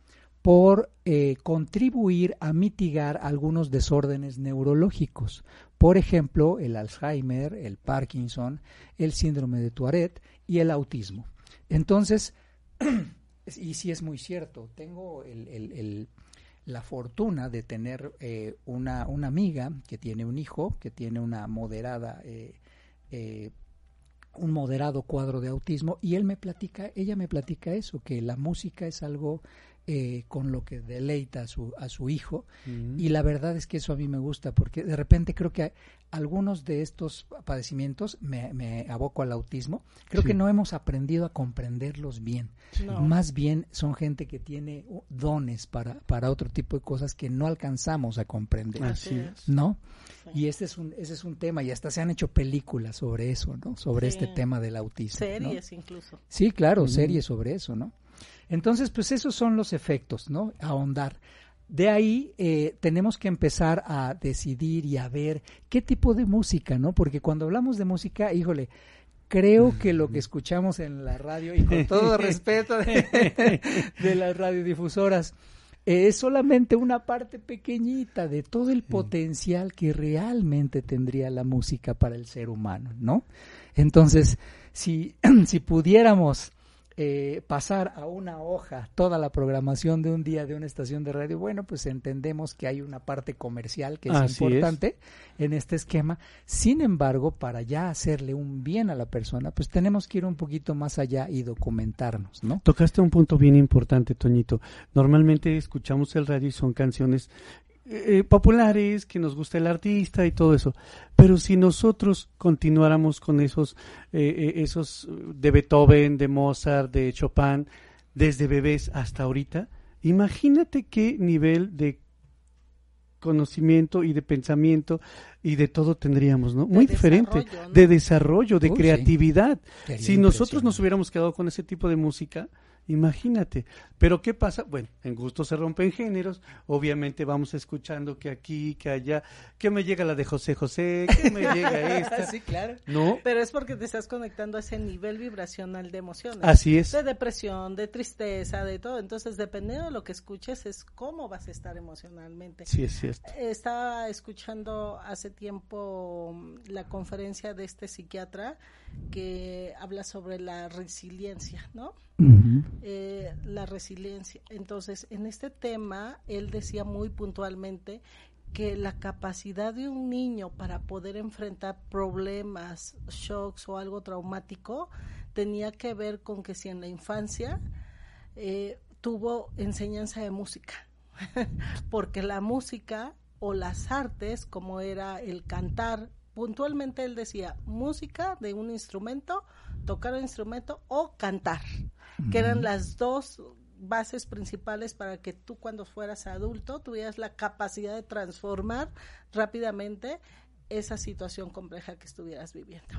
por eh, contribuir a mitigar algunos desórdenes neurológicos, por ejemplo, el Alzheimer, el Parkinson, el síndrome de Tourette y el autismo. Entonces, y sí es muy cierto, tengo la fortuna de tener eh, una, una, amiga que tiene un hijo, que tiene una moderada eh, eh, un moderado cuadro de autismo y él me platica, ella me platica eso, que la música es algo eh, con lo que deleita a su, a su hijo. Y la verdad es que eso a mí me gusta, porque de repente creo que algunos de estos padecimientos, me, me aboco al autismo, creo que no hemos aprendido a comprenderlos bien. Más bien son gente que tiene dones para, para otro tipo de cosas que no alcanzamos a comprender. Así ¿No? Y ese es, un, ese es un tema, y hasta se han hecho películas sobre eso, ¿no? Sobre este tema del autismo. Series incluso. Sí, claro, series sobre eso, ¿no? Entonces, pues esos son los efectos, ¿no? Ahondar. De ahí eh, tenemos que empezar a decidir y a ver qué tipo de música, ¿no? Porque cuando hablamos de música, híjole, creo que lo que escuchamos en la radio, y con todo respeto de, las radiodifusoras, es solamente una parte pequeñita de todo el potencial que realmente tendría la música para el ser humano, ¿no? Entonces, si, si pudiéramos eh, pasar a una hoja toda la programación de un día de una estación de radio, bueno, pues entendemos que hay una parte comercial que es importante en este esquema. Sin embargo, para ya hacerle un bien a la persona, pues tenemos que ir un poquito más allá y documentarnos, ¿no? Tocaste un punto bien importante, Toñito. Normalmente escuchamos el radio y son canciones eh, populares, que nos gusta el artista y todo eso. Pero si nosotros continuáramos con esos, eh, eh, esos de Beethoven, de Mozart, de Chopin, desde bebés hasta ahorita, imagínate qué nivel de conocimiento y de pensamiento y de todo tendríamos, ¿no? Muy diferente, de desarrollo, de creatividad. Si nosotros nos hubiéramos quedado con ese tipo de música, Imagínate. Pero ¿qué pasa? Bueno, en gusto se rompen géneros. Obviamente vamos escuchando que aquí, que allá, que me llega la de José José, que me llega esta. sí, claro. No. Pero es porque te estás conectando a ese nivel vibracional de emociones. Así es. De depresión, de tristeza, de todo. Entonces, dependiendo de lo que escuches, es cómo vas a estar emocionalmente. Sí, es cierto. Estaba escuchando hace tiempo mm, la conferencia de este psiquiatra que habla sobre la resiliencia, ¿no? Eh, la resiliencia. Entonces, en este tema, él decía muy puntualmente que la capacidad de un niño para poder enfrentar problemas, shocks o algo traumático tenía que ver con que si en la infancia eh, tuvo enseñanza de música, porque la música o las artes, como era el cantar, puntualmente él decía música de un instrumento, tocar un instrumento o cantar que eran las dos bases principales para que tú cuando fueras adulto tuvieras la capacidad de transformar rápidamente esa situación compleja que estuvieras viviendo.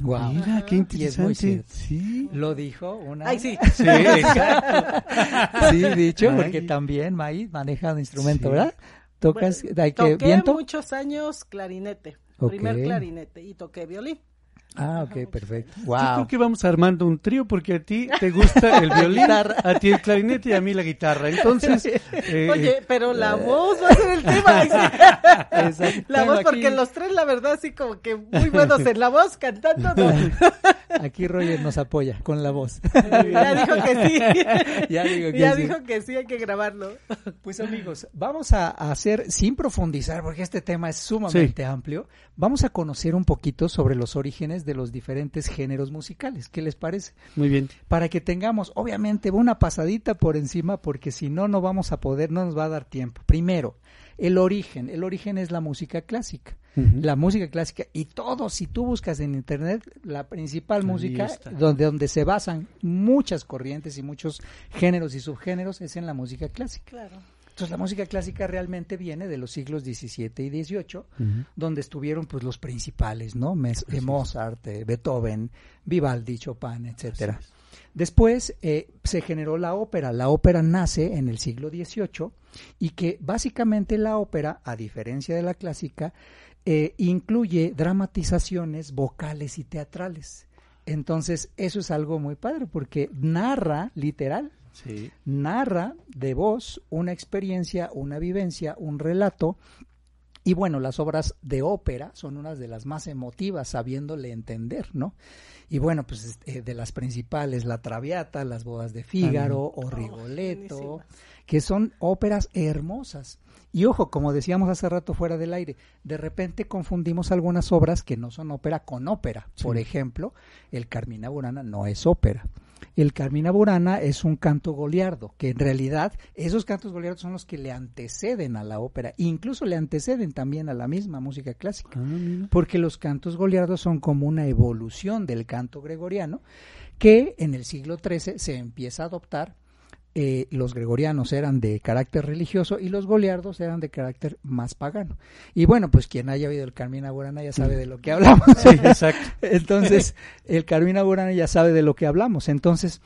Wow. Mira, qué interesante. Sí. Lo dijo una. Ay, sí. Sí, exacto. sí, dicho, porque también Maíz maneja un instrumento, ¿verdad? Tocas, hay que, toqué muchos años clarinete, primer clarinete, y toqué violín. Ah, ok, perfecto. Wow. Yo creo que vamos armando un trío porque a ti te gusta el violín, a ti el clarinete y a mí la guitarra. Entonces, eh, oye, pero la eh, voz va a ser el tema. la voz, porque los tres, la verdad, así como que muy buenos en la voz, cantando. Aquí Roger nos apoya con la voz. ya dijo que sí. ya, dijo que, ya sí. dijo que sí, hay que grabarlo. Pues amigos, vamos a hacer, sin profundizar, porque este tema es sumamente amplio, vamos a conocer un poquito sobre los orígenes de los diferentes géneros musicales. ¿Qué les parece? Muy bien. Para que tengamos, obviamente, una pasadita por encima, porque si no, no vamos a poder, no nos va a dar tiempo. Primero, el origen. El origen es la música clásica. La música clásica y todo, si tú buscas en internet, la principal música donde, donde se basan muchas corrientes y muchos géneros y subgéneros es en la música clásica. Claro. Entonces la música clásica realmente viene de los siglos XVII y XVIII, donde estuvieron pues los principales, ¿no? Mozart, eh, Beethoven, Vivaldi, Chopin, etcétera. Después eh, se generó la ópera. La ópera nace en el siglo XVIII y que básicamente la ópera, a diferencia de la clásica, eh, incluye dramatizaciones vocales y teatrales. Entonces, eso es algo muy padre porque narra, literal, narra de voz una experiencia, una vivencia, un relato. Y bueno, las obras de ópera son unas de las más emotivas, sabiéndole entender, ¿no? Y bueno, pues eh, de las principales, La Traviata, Las Bodas de Fígaro o oh, Rigoletto, que son óperas hermosas. Y ojo, como decíamos hace rato fuera del aire, de repente confundimos algunas obras que no son ópera con ópera. Por ejemplo, el Carmina Burana no es ópera el Carmina Burana es un canto goliardo, que en realidad esos cantos goliardos son los que le anteceden a la ópera, incluso le anteceden también a la misma música clásica, ah, porque los cantos goliardos son como una evolución del canto gregoriano que en el siglo XIII se empieza a adoptar eh, los gregorianos eran de carácter religioso y los goliardos eran de carácter más pagano. Y bueno, pues quien haya oído el Carmina Burana ya sabe de lo que hablamos. Sí, exacto. Entonces, el Carmina Burana ya sabe de lo que hablamos. Entonces,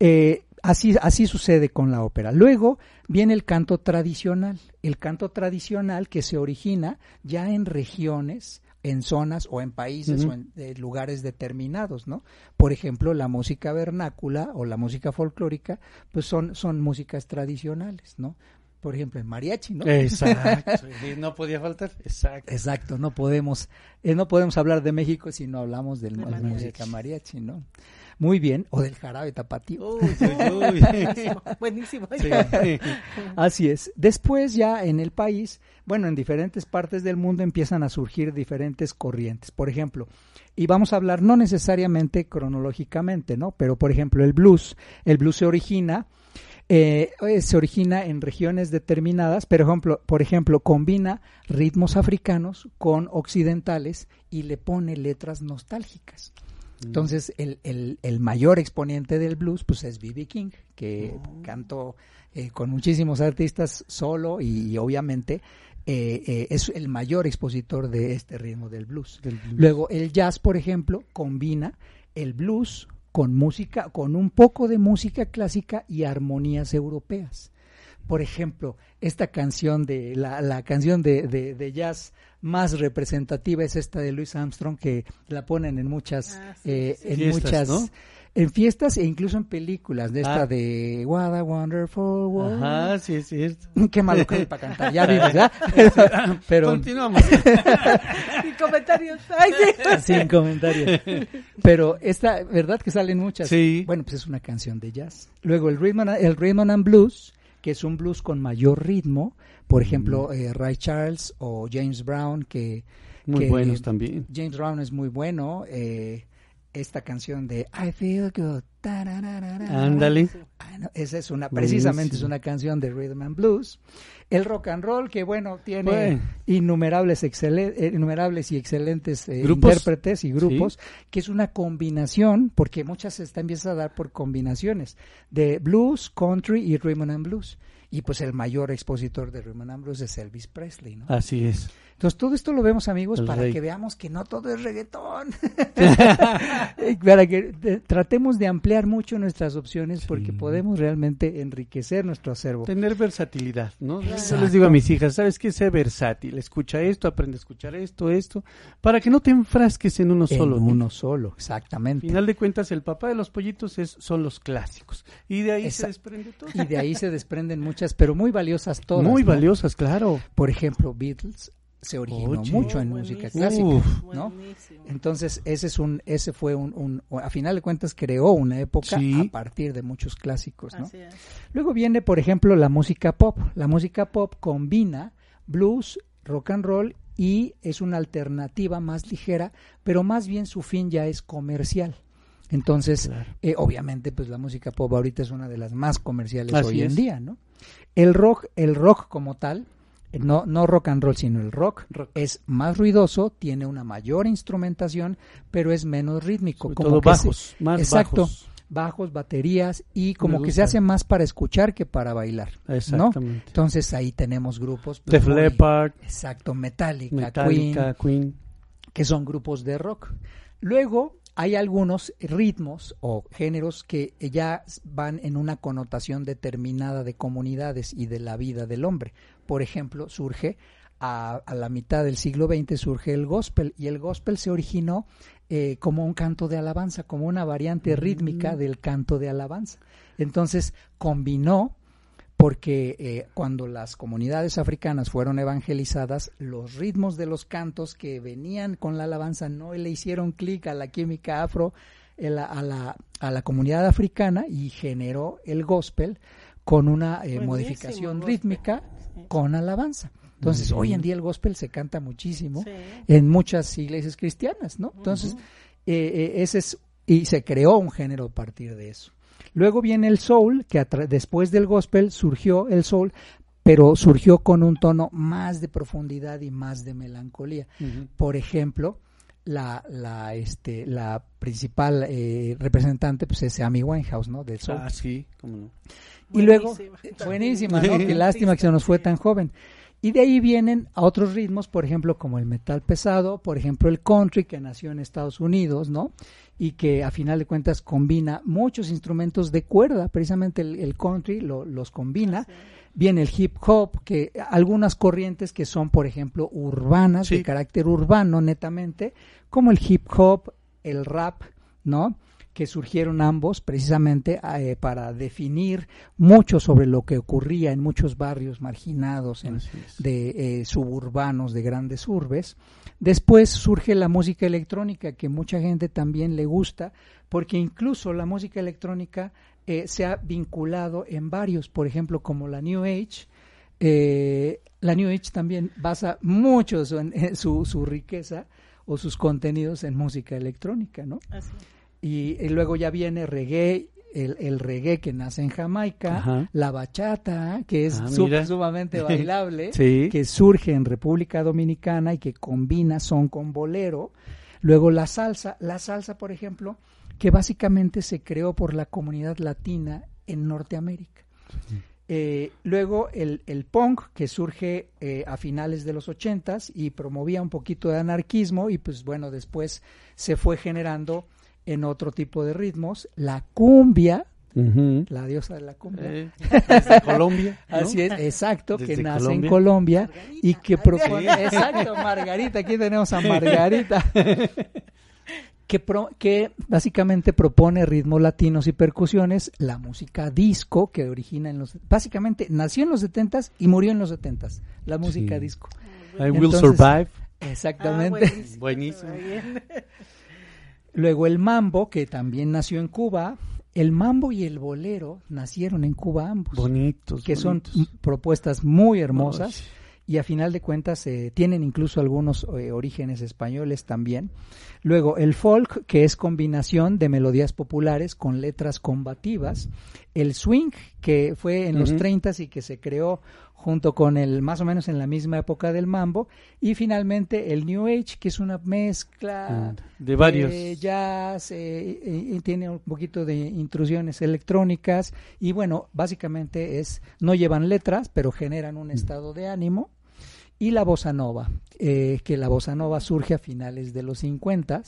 eh, así, así sucede con la ópera. Luego viene el canto tradicional, el canto tradicional que se origina ya en regiones en zonas o en países o en eh, lugares determinados, ¿no? Por ejemplo, la música vernácula o la música folclórica, pues son, son músicas tradicionales, ¿no? Por ejemplo, el mariachi, ¿no? Exacto, no podía faltar, exacto. Exacto, no podemos, eh, no podemos hablar de México si no hablamos del, de la música mariachi, ¿no? Muy bien, o del jarabe tapatío. Uy, uy, buenísimo. Así es. Después ya en el país, bueno, en diferentes partes del mundo empiezan a surgir diferentes corrientes. Por ejemplo, y vamos a hablar no necesariamente cronológicamente, ¿no? Pero por ejemplo, el blues, el blues se origina eh, se origina en regiones determinadas, pero ejemplo, por ejemplo, combina ritmos africanos con occidentales y le pone letras nostálgicas. Mm. Entonces, el, el, el mayor exponente del blues pues es B.B. King, que oh. cantó eh, con muchísimos artistas solo y, obviamente eh, eh, es el mayor expositor de este ritmo del blues. del blues. Luego, el jazz, por ejemplo, combina el blues con música, con un poco de música clásica y armonías europeas. Por ejemplo, esta canción de la, la canción de, de, jazz más representativa es esta de Louis Armstrong que la ponen en muchas ah, eh, en muchas en fiestas e incluso en películas de esta ah. de What a Wonderful World. Ajá, sí es cierto. Qué malo que para cantar, ya vives, ¿verdad? Pero continuamos. Sin comentarios. Ay, sí. Sin comentarios. Pero esta, ¿verdad que salen muchas? Sí. Bueno, pues es una canción de jazz. Luego el rhythm and, el rhythm and blues, que es un blues con mayor ritmo, por ejemplo, mm. eh, Ray Charles o James Brown que muy buenos también. James Brown es muy bueno, eh, esta canción de I Feel Good. Ándale. esa es una, precisamente es una canción de Rhythm and Blues. El rock and roll, que bueno, tiene innumerables, eh, innumerables y excelentes eh, intérpretes y grupos, que es una combinación, porque muchas se está, empieza a dar por combinaciones de blues, country y rhythm and blues. Y pues el mayor expositor de rhythm and blues es Elvis Presley, ¿no? Así es. Entonces, todo esto lo vemos, amigos, para que veamos que no todo es reggaetón. para que tratemos de ampliar mucho nuestras opciones porque podemos realmente enriquecer nuestro acervo. Tener versatilidad, ¿no? Yo les digo a mis hijas, ¿sabes qué? Sé versátil. Escucha esto, aprende a escuchar esto, esto, para que no te enfrasques en uno solo. En uno solo, exactamente. Al final de cuentas, el papá de los pollitos es, son los clásicos. Y de ahí se desprende todo. Y de ahí se desprenden muchas, pero muy valiosas todas. Muy valiosas, claro. Por ejemplo, Beatles, se originó mucho en música clásica, ¿no? Entonces ese es un, ese fue un, a final de cuentas creó una época a partir de muchos clásicos, ¿no? Luego viene, por ejemplo, la música pop. La música pop combina blues, rock and roll y es una alternativa más ligera, pero más bien su fin ya es comercial. Entonces, eh, obviamente, pues la música pop ahorita es una de las más comerciales hoy en día, ¿no? El rock, el rock como tal, no, no rock and roll, sino el rock, es más ruidoso, tiene una mayor instrumentación, pero es menos rítmico. como bajos, más exacto, bajos. baterías y como que se hace más para escuchar que para bailar. Exactamente. Entonces ahí tenemos grupos. The Leppard. Exacto, Metallica, Queen, que son grupos de rock. Luego hay algunos ritmos o géneros que ya van en una connotación determinada de comunidades y de la vida del hombre. Por ejemplo, surge a, la mitad del siglo XX surge el gospel y el gospel se originó eh, como un canto de alabanza, como una variante rítmica mm. del canto de alabanza. Entonces combinó porque eh, cuando las comunidades africanas fueron evangelizadas, los ritmos de los cantos que venían con la alabanza no le hicieron clic a la química afro, a, la, a la comunidad africana y generó el gospel con una eh, modificación rítmica con alabanza. Entonces, hoy en día el gospel se canta muchísimo en muchas iglesias cristianas, ¿no? Entonces, eh, ese es, y se creó un género a partir de eso. Luego viene el soul, que después del gospel surgió el soul, pero surgió con un tono más de profundidad y más de melancolía. Por ejemplo, la, la, este, la principal eh, representante pues es Amy Winehouse, ¿no? Del soul. Ah, sí, cómo no. Y luego, buenísima, ¿no? Qué lástima que se nos fue tan joven. Y de ahí vienen a otros ritmos, por ejemplo, como el metal pesado, por ejemplo, el country que nació en Estados Unidos, ¿no? Y que a final de cuentas combina muchos instrumentos de cuerda, precisamente el, country los combina. Viene el hip hop, que algunas corrientes que son, por ejemplo, urbanas, de carácter urbano netamente, como el hip hop, el rap, ¿no? Que surgieron ambos precisamente eh, para definir mucho sobre lo que ocurría en muchos barrios marginados de eh, suburbanos de grandes urbes. Después surge la música electrónica que mucha gente también le gusta porque incluso la música electrónica eh, se ha vinculado en varios, por ejemplo como la New Age. la New Age también basa mucho su, su riqueza o sus contenidos en música electrónica, ¿no? Y, luego ya viene reggae, el, el, reggae que nace en Jamaica, la bachata, que es ah, sumamente bailable, que surge en República Dominicana y que combina son con bolero. Luego la salsa, la salsa, por ejemplo, que básicamente se creó por la comunidad latina en Norteamérica. Eh, luego el, el, punk que surge eh, a finales de los ochentas y promovía un poquito de anarquismo y pues bueno después se fue generando en otro tipo de ritmos la cumbia la diosa de la cumbia. Eh, desde Colombia así es exacto que nace en Colombia. Y que propone exacto Margarita aquí tenemos a Margarita. Que, que básicamente propone ritmos latinos y percusiones, la música disco que origina en los... Básicamente nació en los 70s y murió en los 70s, la música disco. I Will Survive. Exactamente. Ah, buenísimo. Luego el mambo, que también nació en Cuba. El mambo y el bolero nacieron en Cuba ambos. Bonitos. Que son propuestas muy hermosas y a final de cuentas eh, tienen incluso algunos eh, orígenes españoles también. Luego el folk, que es combinación de melodías populares con letras combativas. El swing, que fue en los 30 y que se creó junto con el más o menos en la misma época del mambo y finalmente el new age que es una mezcla mm, de varios jazz eh, tiene un poquito de intrusiones electrónicas y bueno básicamente es no llevan letras pero generan un mm. estado de ánimo y la bossa nova, eh, que la bossa nova surge a finales de los 50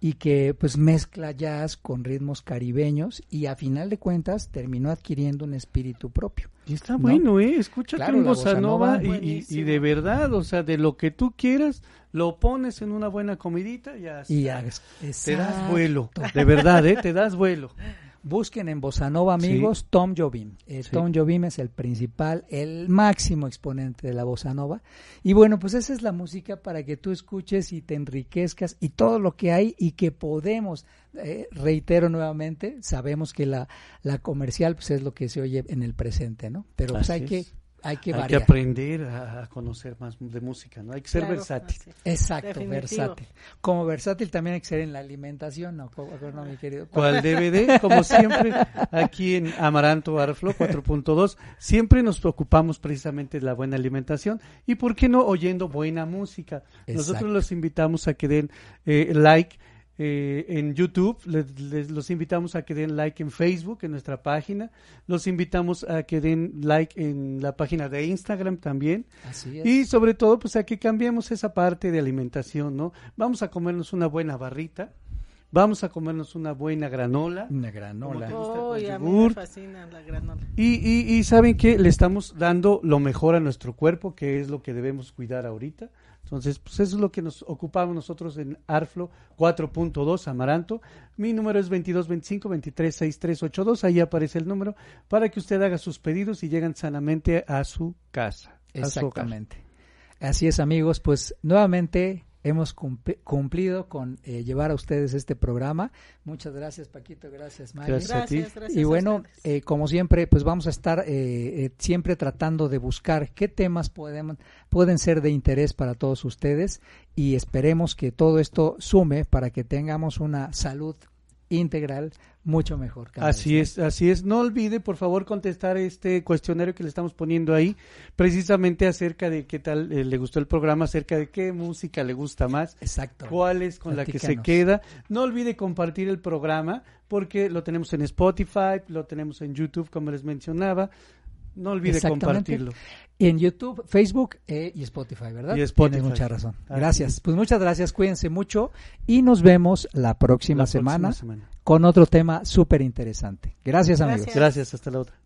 y que pues mezcla jazz con ritmos caribeños y a final de cuentas terminó adquiriendo un espíritu propio. Y está bueno, ¿eh? Escúchate un bossa nova, y, y, de verdad, o sea, de lo que tú quieras, lo pones en una buena comidita y ya, te das vuelo, de verdad, ¿eh? Te das vuelo. Busquen en Bossa Nova, amigos, Tom Jobim. Eh, Tom Jobim es el principal, el máximo exponente de la Bossa Nova. Y bueno, pues esa es la música para que tú escuches y te enriquezcas y todo lo que hay y que podemos, eh, reitero nuevamente, sabemos que la, la comercial pues es lo que se oye en el presente, ¿no? Pero pues hay que hay que, aprender a, conocer más de música, ¿no? Hay que ser versátil. Exacto, versátil. Como versátil también hay que ser en la alimentación, ¿no? mi querido? ¿Cuál DVD? Como siempre, aquí en Amaranto Arflo 4.2, siempre nos preocupamos precisamente de la buena alimentación y, ¿por qué no? Oyendo buena música. Nosotros los invitamos a que den eh, like eh, en YouTube. Les, los invitamos a que den like en Facebook, en nuestra página. Los invitamos a que den like en la página de Instagram también. Y sobre todo, pues a que cambiemos esa parte de alimentación, ¿no? Vamos a comernos una buena barrita. Vamos a comernos una buena granola. Una granola. a mí me fascina la granola. Y, y, y saben que le estamos dando lo mejor a nuestro cuerpo, que es lo que debemos cuidar ahorita. Entonces, pues eso es lo que nos ocupamos nosotros en ARFLO 4.2 Amaranto. Mi número es 2225-236382, ahí aparece el número, para que usted haga sus pedidos y lleguen sanamente a su casa. Exactamente. Así es, amigos, pues nuevamente hemos cumplido con eh, llevar a ustedes este programa. Muchas gracias, Paquito. Gracias, Mario. Gracias, y bueno, eh, como siempre, pues vamos a estar eh, siempre tratando de buscar qué temas pueden, pueden ser de interés para todos ustedes y esperemos que todo esto sume para que tengamos una salud integral mucho mejor. Así es, así es. No olvide, por favor, contestar este cuestionario que le estamos poniendo ahí, precisamente acerca de qué tal eh, le gustó el programa, acerca de qué música le gusta más, exacto, cuál es con la que se queda. No olvide compartir el programa porque lo tenemos en Spotify, lo tenemos en YouTube, como les mencionaba. No olvide compartirlo. En YouTube, Facebook eh, y Spotify, ¿verdad? Y Spotify. Tienes mucha razón. Gracias. Pues muchas gracias, cuídense mucho y nos vemos la próxima, semana, con otro tema súper interesante. Gracias, amigos. Gracias, hasta la otra.